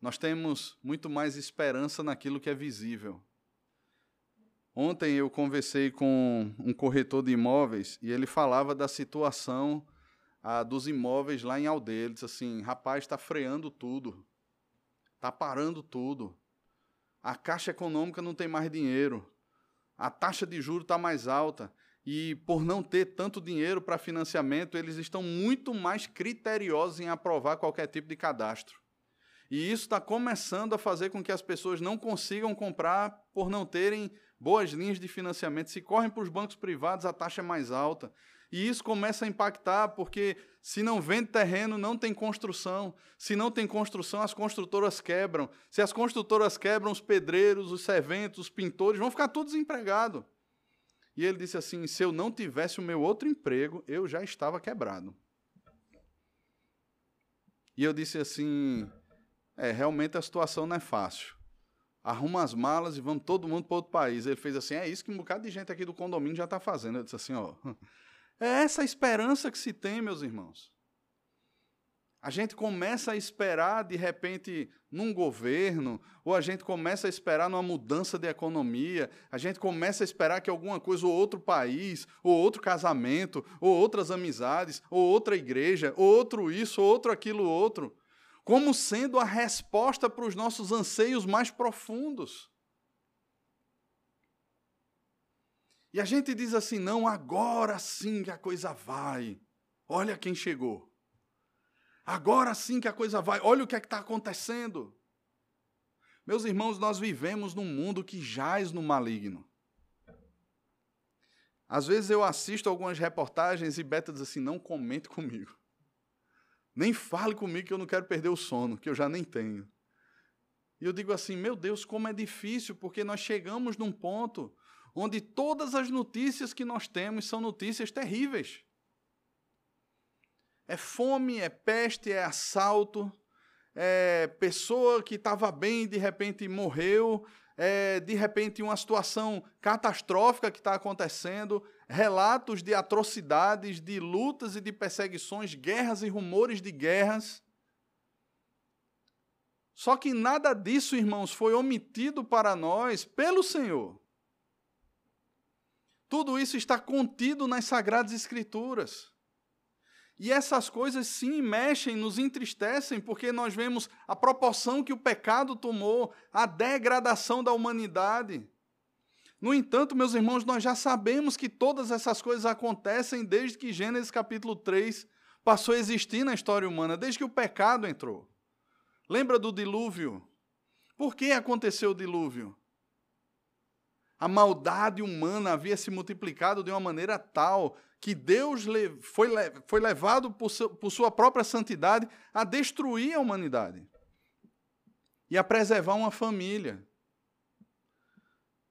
Nós temos muito mais esperança naquilo que é visível. Ontem eu conversei com um corretor de imóveis e ele falava da situação ah, dos imóveis lá em Aldeia. Ele disse assim: rapaz, está freando tudo, está parando tudo. A Caixa Econômica não tem mais dinheiro, a taxa de juros está mais alta e, por não ter tanto dinheiro para financiamento, eles estão muito mais criteriosos em aprovar qualquer tipo de cadastro. E isso está começando a fazer com que as pessoas não consigam comprar por não terem boas linhas de financiamento. Se correm para os bancos privados, a taxa é mais alta. E isso começa a impactar, porque se não vende terreno, não tem construção. Se não tem construção, as construtoras quebram. Se as construtoras quebram, os pedreiros, os serventes, os pintores vão ficar todos desempregados. E ele disse assim: se eu não tivesse o meu outro emprego, eu já estava quebrado. E eu disse assim: é, realmente a situação não é fácil. Arruma as malas e vamos todo mundo para outro país. Ele fez assim: é isso que um bocado de gente aqui do condomínio já está fazendo. Eu disse assim: ó, é essa a esperança que se tem, meus irmãos. A gente começa a esperar, de repente, num governo, ou a gente começa a esperar numa mudança de economia, a gente começa a esperar que alguma coisa, ou outro país, ou outro casamento, ou outras amizades, ou outra igreja, ou outro isso, ou outro aquilo, outro, como sendo a resposta para os nossos anseios mais profundos. E a gente diz assim: não, agora sim que a coisa vai. Olha quem chegou. Agora sim que a coisa vai. Olha o que é está acontecendo. Meus irmãos, nós vivemos num mundo que jaz no maligno. Às vezes eu assisto algumas reportagens e Beta diz assim: não comente comigo. Nem fale comigo que eu não quero perder o sono, que eu já nem tenho. E eu digo assim: meu Deus, como é difícil, porque nós chegamos num ponto onde todas as notícias que nós temos são notícias terríveis. É fome, é peste, é assalto, é pessoa que estava bem de repente morreu, é de repente uma situação catastrófica que está acontecendo, relatos de atrocidades, de lutas e de perseguições, guerras e rumores de guerras. Só que nada disso, irmãos, foi omitido para nós pelo Senhor. Tudo isso está contido nas Sagradas Escrituras. E essas coisas sim mexem, nos entristecem, porque nós vemos a proporção que o pecado tomou, a degradação da humanidade. No entanto, meus irmãos, nós já sabemos que todas essas coisas acontecem desde que Gênesis capítulo 3 passou a existir na história humana, desde que o pecado entrou. Lembra do dilúvio? Por que aconteceu o dilúvio? A maldade humana havia se multiplicado de uma maneira tal que Deus foi, levado por, por sua própria santidade a destruir a humanidade e a preservar uma família.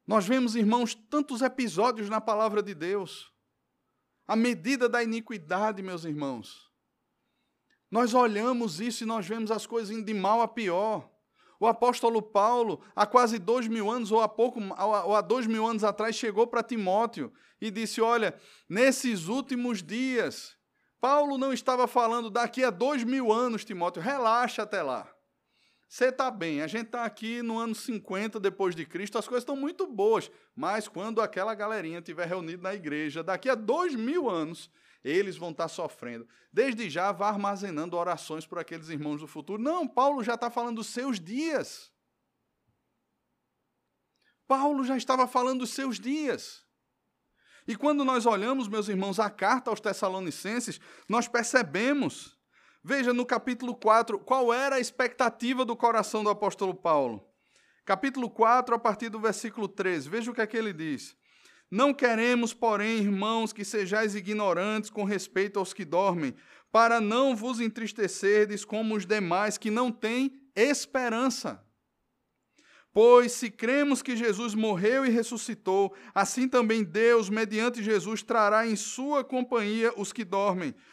Nós vemos, irmãos, tantos episódios na palavra de Deus. A medida da iniquidade, meus irmãos. Nós olhamos isso e nós vemos as coisas indo de mal a pior. O apóstolo Paulo, há quase dois mil anos, ou há pouco, ou há dois mil anos atrás, chegou para Timóteo e disse: Olha, nesses últimos dias, Paulo não estava falando daqui a dois mil anos, Timóteo, relaxa até lá. Você está bem, a gente está aqui no ano 50 depois de Cristo, as coisas estão muito boas, mas quando aquela galerinha estiver reunida na igreja, daqui a dois mil anos, eles vão estar sofrendo. Desde já, vá armazenando orações por aqueles irmãos do futuro. Não, Paulo já está falando dos seus dias. Paulo já estava falando dos seus dias. E quando nós olhamos, meus irmãos, a carta aos Tessalonicenses, nós percebemos, veja no capítulo 4, qual era a expectativa do coração do apóstolo Paulo. Capítulo 4, a partir do versículo 13, veja o que é que ele diz. Não queremos, porém, irmãos, que sejais ignorantes com respeito aos que dormem, para não vos entristecerdes como os demais que não têm esperança. Pois se cremos que Jesus morreu e ressuscitou, assim também Deus, mediante Jesus, trará em sua companhia os que dormem.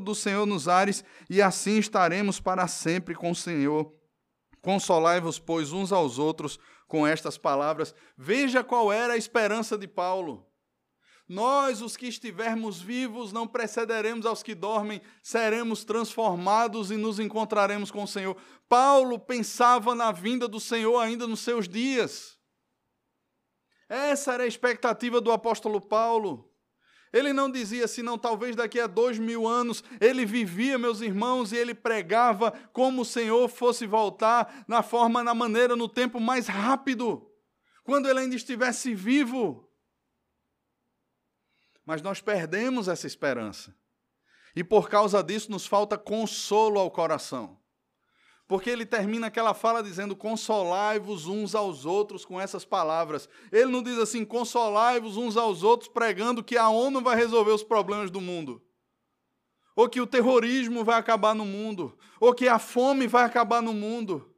do Senhor nos ares, e assim estaremos para sempre com o Senhor. Consolai-vos, pois, uns aos outros com estas palavras. Veja qual era a esperança de Paulo. Nós, os que estivermos vivos, não precederemos aos que dormem, seremos transformados e nos encontraremos com o Senhor. Paulo pensava na vinda do Senhor ainda nos seus dias. Essa era a expectativa do apóstolo Paulo. Ele não dizia assim, não, talvez daqui a dois mil anos ele vivia, meus irmãos, e ele pregava como o Senhor fosse voltar na forma, na maneira, no tempo mais rápido, quando ele ainda estivesse vivo. Mas nós perdemos essa esperança. E por causa disso nos falta consolo ao coração. Porque ele termina aquela fala dizendo: Consolai-vos uns aos outros com essas palavras. Ele não diz assim: Consolai-vos uns aos outros pregando que a ONU vai resolver os problemas do mundo, ou que o terrorismo vai acabar no mundo, ou que a fome vai acabar no mundo.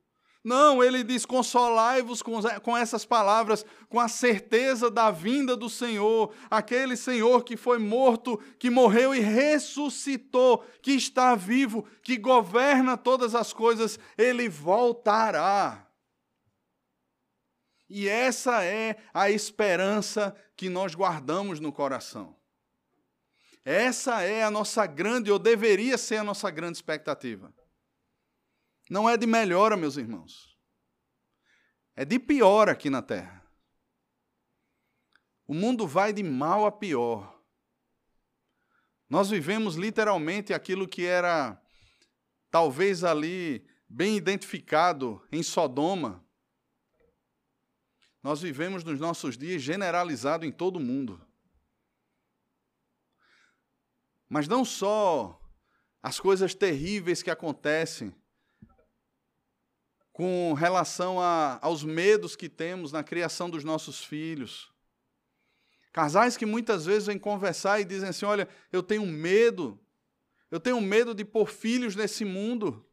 Não, ele diz: consolai-vos com essas palavras, com a certeza da vinda do Senhor, aquele Senhor que foi morto, que morreu e ressuscitou, que está vivo, que governa todas as coisas, ele voltará. E essa é a esperança que nós guardamos no coração. Essa é a nossa grande, ou deveria ser a nossa grande expectativa. Não é de melhora, meus irmãos. É de pior aqui na terra. O mundo vai de mal a pior. Nós vivemos literalmente aquilo que era talvez ali bem identificado em Sodoma. Nós vivemos nos nossos dias generalizado em todo o mundo. Mas não só as coisas terríveis que acontecem, com relação a, aos medos que temos na criação dos nossos filhos. Casais que muitas vezes vêm conversar e dizem assim: Olha, eu tenho medo, eu tenho medo de pôr filhos nesse mundo.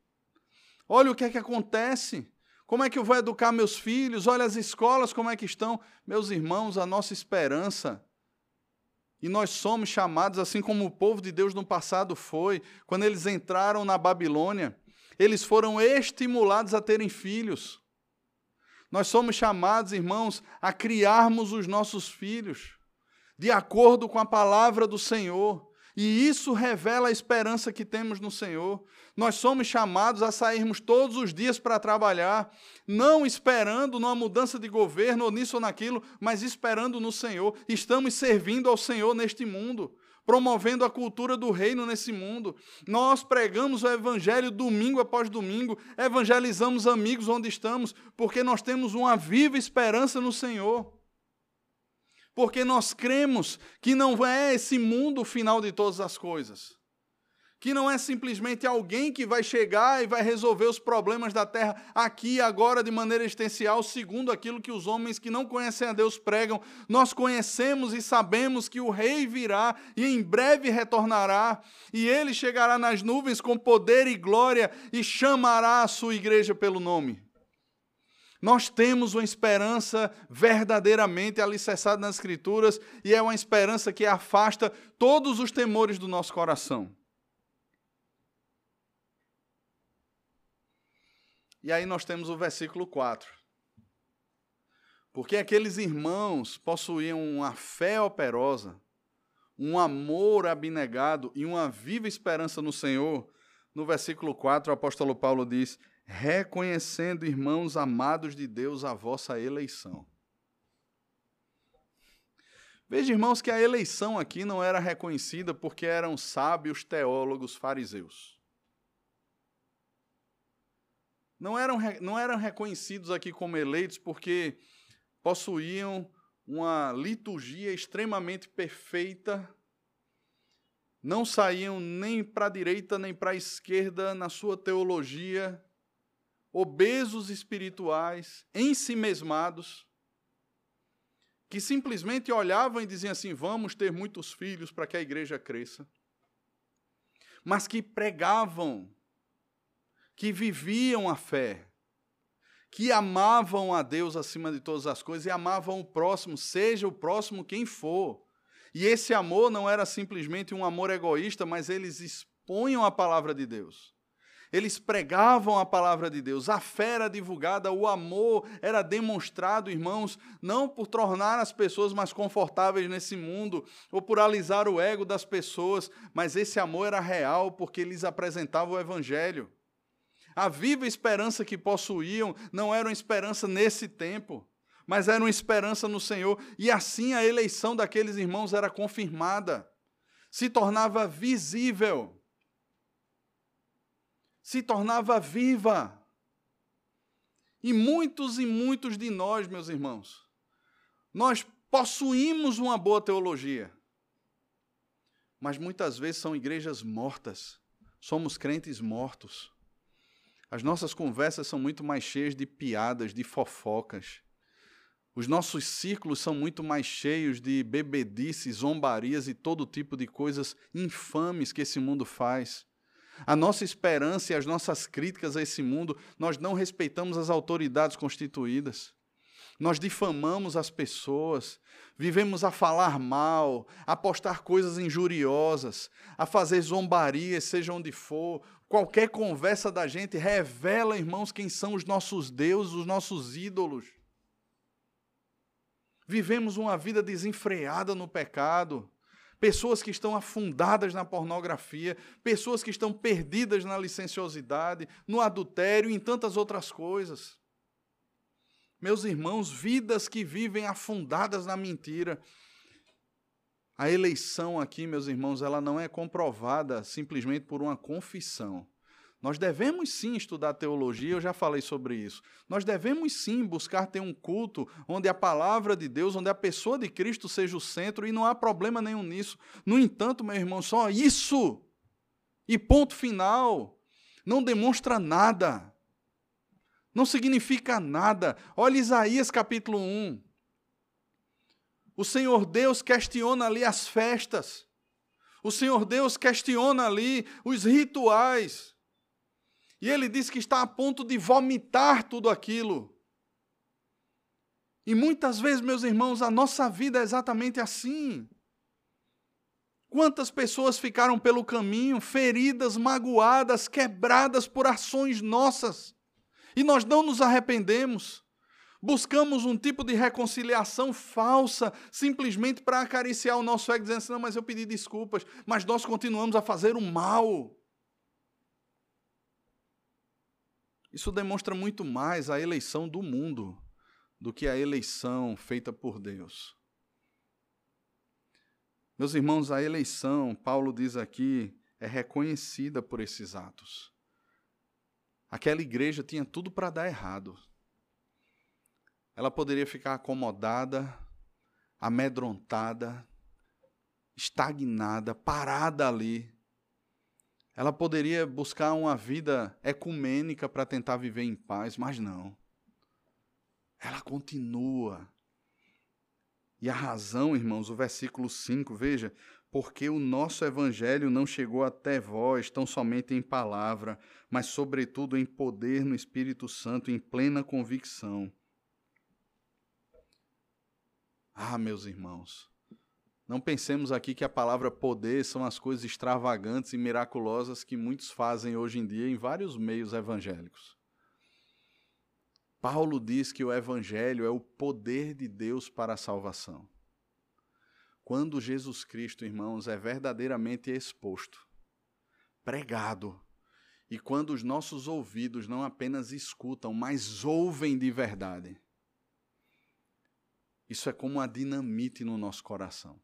Olha o que é que acontece. Como é que eu vou educar meus filhos? Olha as escolas como é que estão. Meus irmãos, a nossa esperança. E nós somos chamados, assim como o povo de Deus no passado foi, quando eles entraram na Babilônia, eles foram estimulados a terem filhos. Nós somos chamados, irmãos, a criarmos os nossos filhos de acordo com a palavra do Senhor. E isso revela a esperança que temos no Senhor. Nós somos chamados a sairmos todos os dias para trabalhar, não esperando numa mudança de governo ou nisso ou naquilo, mas esperando no Senhor. Estamos servindo ao Senhor neste mundo promovendo a cultura do reino nesse mundo. Nós pregamos o evangelho domingo após domingo, evangelizamos amigos onde estamos, porque nós temos uma viva esperança no Senhor. Porque nós cremos que não é esse mundo o final de todas as coisas que não é simplesmente alguém que vai chegar e vai resolver os problemas da terra aqui e agora de maneira existencial, segundo aquilo que os homens que não conhecem a Deus pregam. Nós conhecemos e sabemos que o rei virá e em breve retornará, e ele chegará nas nuvens com poder e glória e chamará a sua igreja pelo nome. Nós temos uma esperança verdadeiramente alicerçada nas Escrituras e é uma esperança que afasta todos os temores do nosso coração. E aí nós temos o versículo 4. Porque aqueles irmãos possuíam uma fé operosa, um amor abnegado e uma viva esperança no Senhor. No versículo 4, o apóstolo Paulo diz: reconhecendo, irmãos amados de Deus, a vossa eleição. Veja, irmãos, que a eleição aqui não era reconhecida porque eram sábios teólogos fariseus não eram, não eram reconhecidos aqui como eleitos porque possuíam uma liturgia extremamente perfeita, não saíam nem para a direita nem para a esquerda na sua teologia, obesos espirituais, ensimesmados, que simplesmente olhavam e diziam assim: vamos ter muitos filhos para que a igreja cresça, mas que pregavam que viviam a fé, que amavam a Deus acima de todas as coisas e amavam o próximo, seja o próximo quem for. E esse amor não era simplesmente um amor egoísta, mas eles expunham a palavra de Deus. Eles pregavam a palavra de Deus, a fé era divulgada, o amor era demonstrado, irmãos, não por tornar as pessoas mais confortáveis nesse mundo ou por alisar o ego das pessoas, mas esse amor era real porque eles apresentavam o evangelho. A viva esperança que possuíam não era uma esperança nesse tempo, mas era uma esperança no Senhor. E assim a eleição daqueles irmãos era confirmada, se tornava visível, se tornava viva. E muitos e muitos de nós, meus irmãos, nós possuímos uma boa teologia, mas muitas vezes são igrejas mortas, somos crentes mortos As nossas conversas são muito mais cheias de piadas, de fofocas. Os nossos círculos são muito mais cheios de bebedices, zombarias e todo tipo de coisas infames que esse mundo faz. A nossa esperança e as nossas críticas a esse mundo, nós não respeitamos as autoridades constituídas. Nós difamamos as pessoas, vivemos a falar mal, a postar coisas injuriosas, a fazer zombarias, seja onde for. Qualquer conversa da gente revela, irmãos, quem são os nossos deuses, os nossos ídolos. Vivemos uma vida desenfreada no pecado. Pessoas que estão afundadas na pornografia, pessoas que estão perdidas na licenciosidade, no adultério e em tantas outras coisas. Meus irmãos, vidas que vivem afundadas na mentira. A eleição aqui, meus irmãos, ela não é comprovada simplesmente por uma confissão. Nós devemos sim estudar teologia, eu já falei sobre isso. Nós devemos sim buscar ter um culto onde a palavra de Deus, onde a pessoa de Cristo seja o centro e não há problema nenhum nisso. No entanto, meu irmão, só isso e ponto final não demonstra nada. Não significa nada. Olha Isaías capítulo 1. O Senhor Deus questiona ali as festas. O Senhor Deus questiona ali os rituais. E ele diz que está a ponto de vomitar tudo aquilo. E muitas vezes, meus irmãos, a nossa vida é exatamente assim. Quantas pessoas ficaram pelo caminho feridas, magoadas, quebradas por ações nossas? E nós não nos arrependemos. Buscamos um tipo de reconciliação falsa, simplesmente para acariciar o nosso ego, dizendo assim: não, mas eu pedi desculpas, mas nós continuamos a fazer o mal. Isso demonstra muito mais a eleição do mundo do que a eleição feita por Deus. Meus irmãos, a eleição, Paulo diz aqui, é reconhecida por esses atos. Aquela igreja tinha tudo para dar errado. Ela poderia ficar acomodada, amedrontada, estagnada, parada ali, ela poderia buscar uma vida ecumênica para tentar viver em paz, mas não. Ela continua. E a razão, irmãos, o versículo 5, veja, porque o nosso evangelho não chegou até vós tão somente em palavra, mas sobretudo em poder no Espírito Santo, em plena convicção. Ah, meus irmãos, não pensemos aqui que a palavra poder são as coisas extravagantes e miraculosas que muitos fazem hoje em dia em vários meios evangélicos. Paulo diz que o evangelho é o poder de Deus para a salvação. Quando Jesus Cristo, irmãos, é verdadeiramente exposto, pregado, e quando os nossos ouvidos não apenas escutam, mas ouvem de verdade, isso é como uma dinamite no nosso coração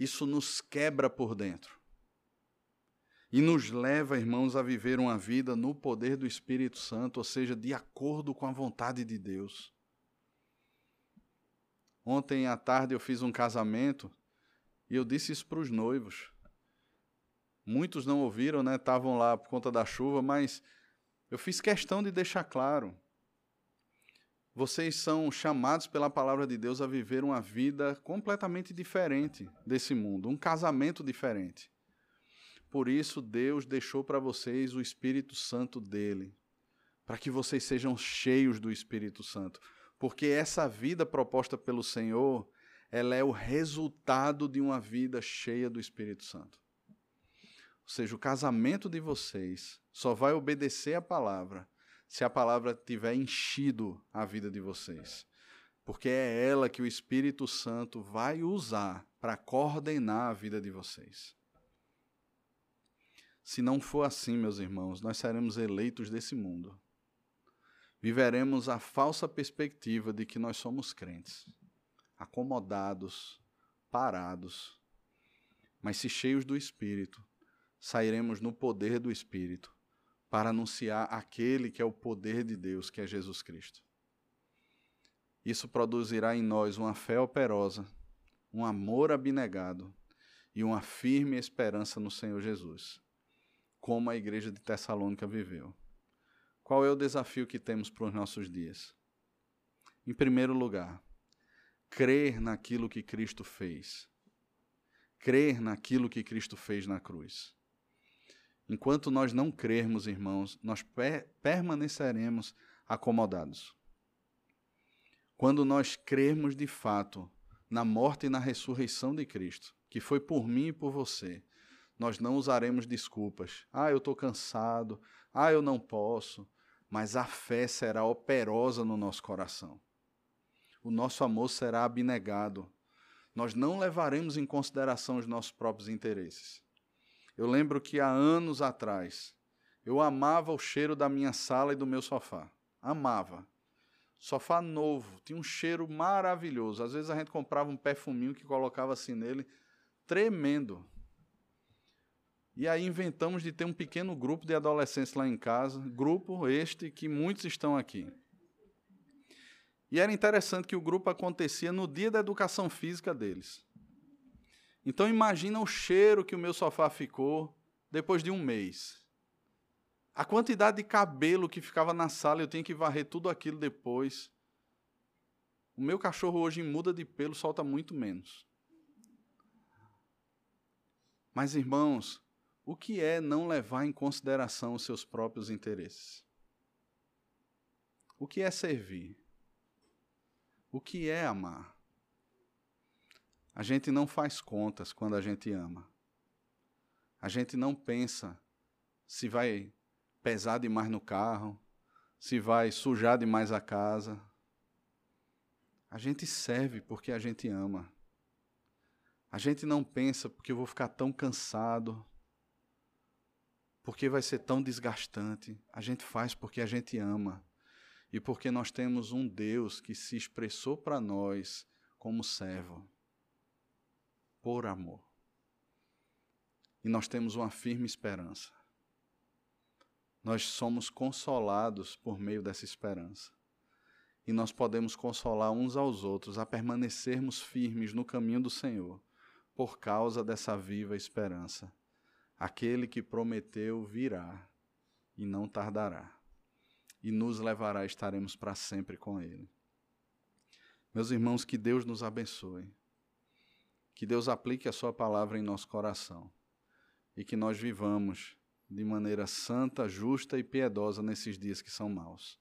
isso nos quebra por dentro. E nos leva, irmãos, a viver uma vida no poder do Espírito Santo, ou seja, de acordo com a vontade de Deus. Ontem à tarde eu fiz um casamento e eu disse isso para os noivos. Muitos não ouviram, né? Estavam lá por conta da chuva, mas eu fiz questão de deixar claro. Vocês são chamados pela palavra de Deus a viver uma vida completamente diferente desse mundo, um casamento diferente. Por isso, Deus deixou para vocês o Espírito Santo dele, para que vocês sejam cheios do Espírito Santo. Porque essa vida proposta pelo Senhor, ela é o resultado de uma vida cheia do Espírito Santo. Ou seja, o casamento de vocês só vai obedecer a palavra se a palavra tiver enchido a vida de vocês. Porque é ela que o Espírito Santo vai usar para coordenar a vida de vocês. Se não for assim, meus irmãos, nós seremos eleitos desse mundo. Viveremos a falsa perspectiva de que nós somos crentes, acomodados, parados. Mas se cheios do Espírito, sairemos no poder do Espírito para anunciar aquele que é o poder de Deus, que é Jesus Cristo. Isso produzirá em nós uma fé operosa, um amor abnegado e uma firme esperança no Senhor Jesus. como a igreja de Tessalônica viveu. Qual é o desafio que temos para os nossos dias? Em primeiro lugar, crer naquilo que Cristo fez. Crer naquilo que Cristo fez na cruz. Enquanto nós não crermos, irmãos, nós per permaneceremos acomodados. Quando nós crermos de fato na morte e na ressurreição de Cristo, que foi por mim e por você, nós não usaremos desculpas. Ah, eu estou cansado. Ah, eu não posso. Mas a fé será operosa no nosso coração. O nosso amor será abnegado. Nós não levaremos em consideração os nossos próprios interesses. Eu lembro que há anos atrás, eu amava o cheiro da minha sala e do meu sofá. Amava. Sofá novo, tinha um cheiro maravilhoso. Às vezes a gente comprava um perfuminho que colocava assim nele, tremendo. E aí inventamos de ter um pequeno grupo de adolescentes lá em casa, grupo este que muitos estão aqui. E era interessante que o grupo acontecia no dia da educação física deles. Então imagina o cheiro que o meu sofá ficou depois de um mês. A quantidade de cabelo que ficava na sala, eu tinha que varrer tudo aquilo depois. O meu cachorro hoje muda de pelo solta muito menos. Mas irmãos, o que é não levar em consideração os seus próprios interesses? O que é servir? O que é amar? A gente não faz contas quando a gente ama. A gente não pensa se vai pesar demais no carro, se vai sujar demais a casa. A gente serve porque a gente ama. A gente não pensa porque eu vou ficar tão cansado, porque vai ser tão desgastante. A gente faz porque a gente ama e porque nós temos um Deus que se expressou para nós como servo por amor. E nós temos uma firme esperança. Nós somos consolados por meio dessa esperança. E nós podemos consolar uns aos outros a permanecermos firmes no caminho do Senhor, por causa dessa viva esperança. Aquele que prometeu virá e não tardará, e nos levará, estaremos para sempre com Ele. Meus irmãos, que Deus nos abençoe que Deus aplique a Sua palavra em nosso coração e que nós vivamos de maneira santa, justa e piedosa nesses dias que são maus.